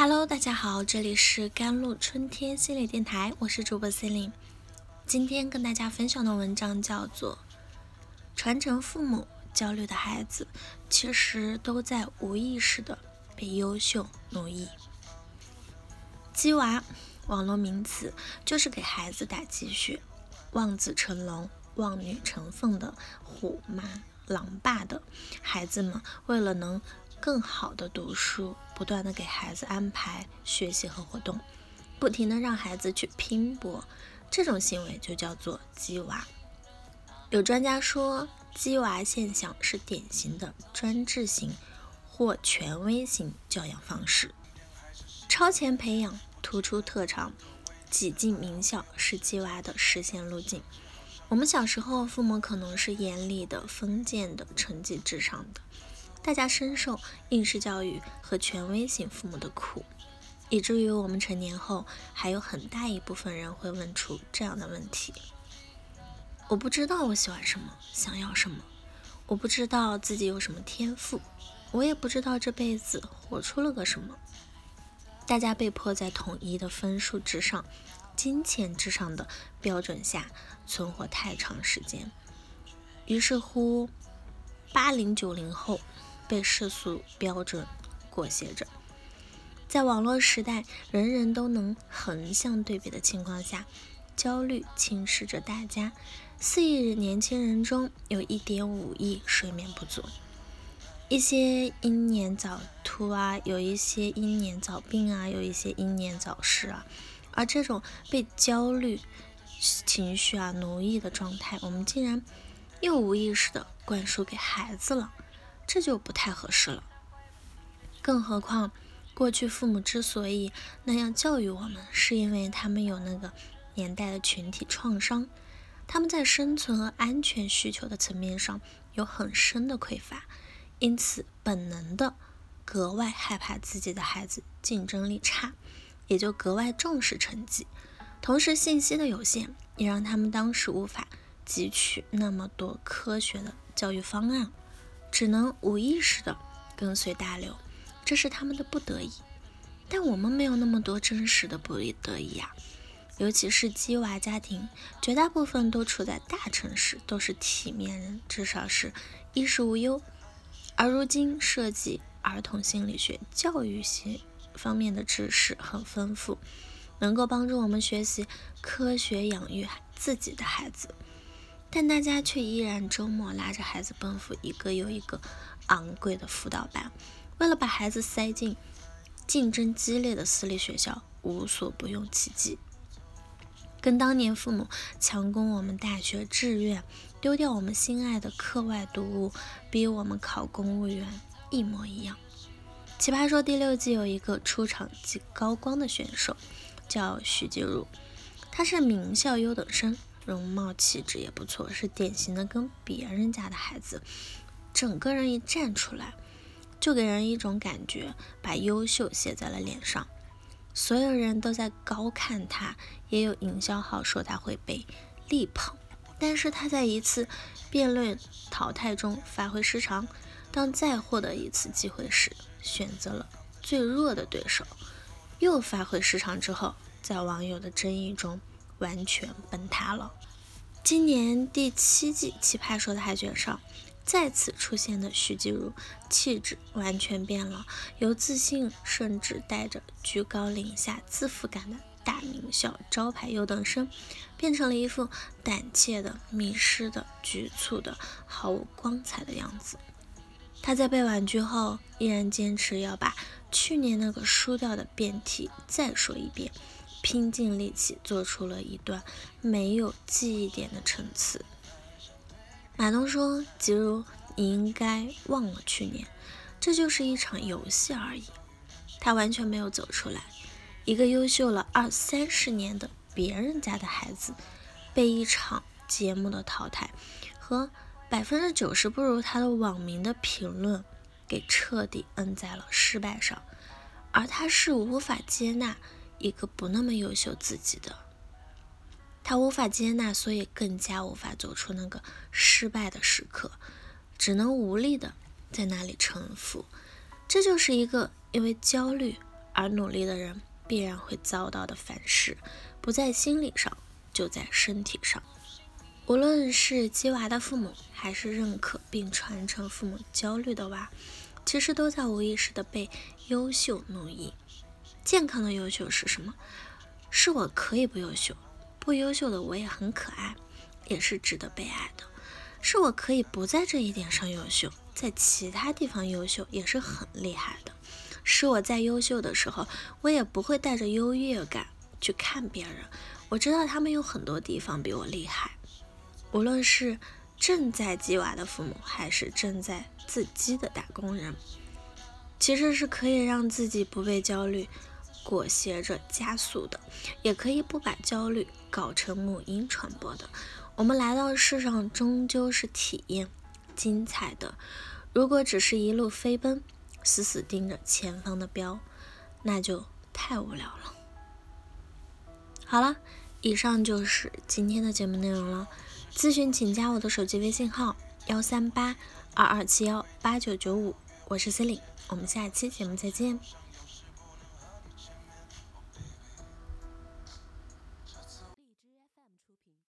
Hello，大家好，这里是甘露春天心理电台，我是主播 c e l i n e 今天跟大家分享的文章叫做《传承父母焦虑的孩子，其实都在无意识的被优秀奴役》。鸡娃，网络名词，就是给孩子打鸡血，望子成龙、望女成凤的虎妈狼爸的孩子们，为了能更好的读书，不断的给孩子安排学习和活动，不停的让孩子去拼搏，这种行为就叫做“鸡娃”。有专家说，“鸡娃”现象是典型的专制型或权威型教养方式。超前培养、突出特长、挤进名校是“鸡娃”的实现路径。我们小时候，父母可能是严厉的、封建的、成绩至上的。大家深受应试教育和权威型父母的苦，以至于我们成年后还有很大一部分人会问出这样的问题：我不知道我喜欢什么，想要什么；我不知道自己有什么天赋；我也不知道这辈子活出了个什么。大家被迫在统一的分数之上、金钱之上的标准下存活太长时间，于是乎，八零九零后。被世俗标准裹挟着，在网络时代，人人都能横向对比的情况下，焦虑侵蚀着大家。四亿年轻人中有一点五亿睡眠不足，一些英年早秃啊，有一些英年早病啊，有一些英年早逝啊。而这种被焦虑情绪啊奴役的状态，我们竟然又无意识的灌输给孩子了。这就不太合适了。更何况，过去父母之所以那样教育我们，是因为他们有那个年代的群体创伤，他们在生存和安全需求的层面上有很深的匮乏，因此本能的格外害怕自己的孩子竞争力差，也就格外重视成绩。同时，信息的有限也让他们当时无法汲取那么多科学的教育方案。只能无意识的跟随大流，这是他们的不得已。但我们没有那么多真实的不得已呀，尤其是鸡娃家庭，绝大部分都处在大城市，都是体面人，至少是衣食无忧。而如今涉及儿童心理学、教育学方面的知识很丰富，能够帮助我们学习科学养育自己的孩子。但大家却依然周末拉着孩子奔赴一个又一个昂贵的辅导班，为了把孩子塞进竞争激烈的私立学校，无所不用其极，跟当年父母强攻我们大学志愿、丢掉我们心爱的课外读物、逼我们考公务员一模一样。《奇葩说》第六季有一个出场即高光的选手，叫许吉如，他是名校优等生。容貌气质也不错，是典型的跟别人家的孩子，整个人一站出来，就给人一种感觉，把优秀写在了脸上。所有人都在高看他，也有营销号说他会被力捧。但是他在一次辩论淘汰中发挥失常，当再获得一次机会时，选择了最弱的对手，又发挥失常之后，在网友的争议中。完全崩塌了。今年第七季《奇葩说》的海选上，再次出现的徐静如，气质完全变了，由自信甚至带着居高临下、自负感的大名校招牌优等生，变成了一副胆怯的、迷失的、局促的、毫无光彩的样子。他在被婉拒后，依然坚持要把去年那个输掉的辩题再说一遍。拼尽力气做出了一段没有记忆点的陈词。马东说：“吉如，你应该忘了去年，这就是一场游戏而已。”他完全没有走出来。一个优秀了二三十年的别人家的孩子，被一场节目的淘汰和百分之九十不如他的网民的评论，给彻底摁在了失败上，而他是无法接纳。一个不那么优秀自己的，他无法接纳，所以更加无法走出那个失败的时刻，只能无力的在那里臣服。这就是一个因为焦虑而努力的人必然会遭到的反噬，不在心理上，就在身体上。无论是鸡娃的父母，还是认可并传承父母焦虑的娃，其实都在无意识的被优秀奴役。健康的优秀是什么？是我可以不优秀，不优秀的我也很可爱，也是值得被爱的。是我可以不在这一点上优秀，在其他地方优秀也是很厉害的。是我在优秀的时候，我也不会带着优越感去看别人。我知道他们有很多地方比我厉害。无论是正在鸡娃的父母，还是正在自鸡的打工人，其实是可以让自己不被焦虑裹挟着加速的，也可以不把焦虑搞成母婴传播的。我们来到世上，终究是体验精彩的。如果只是一路飞奔，死死盯着前方的标，那就太无聊了。好了，以上就是今天的节目内容了。咨询请加我的手机微信号幺三八二二七幺八九九五，我是 C e l i n e 我们下期节目再见。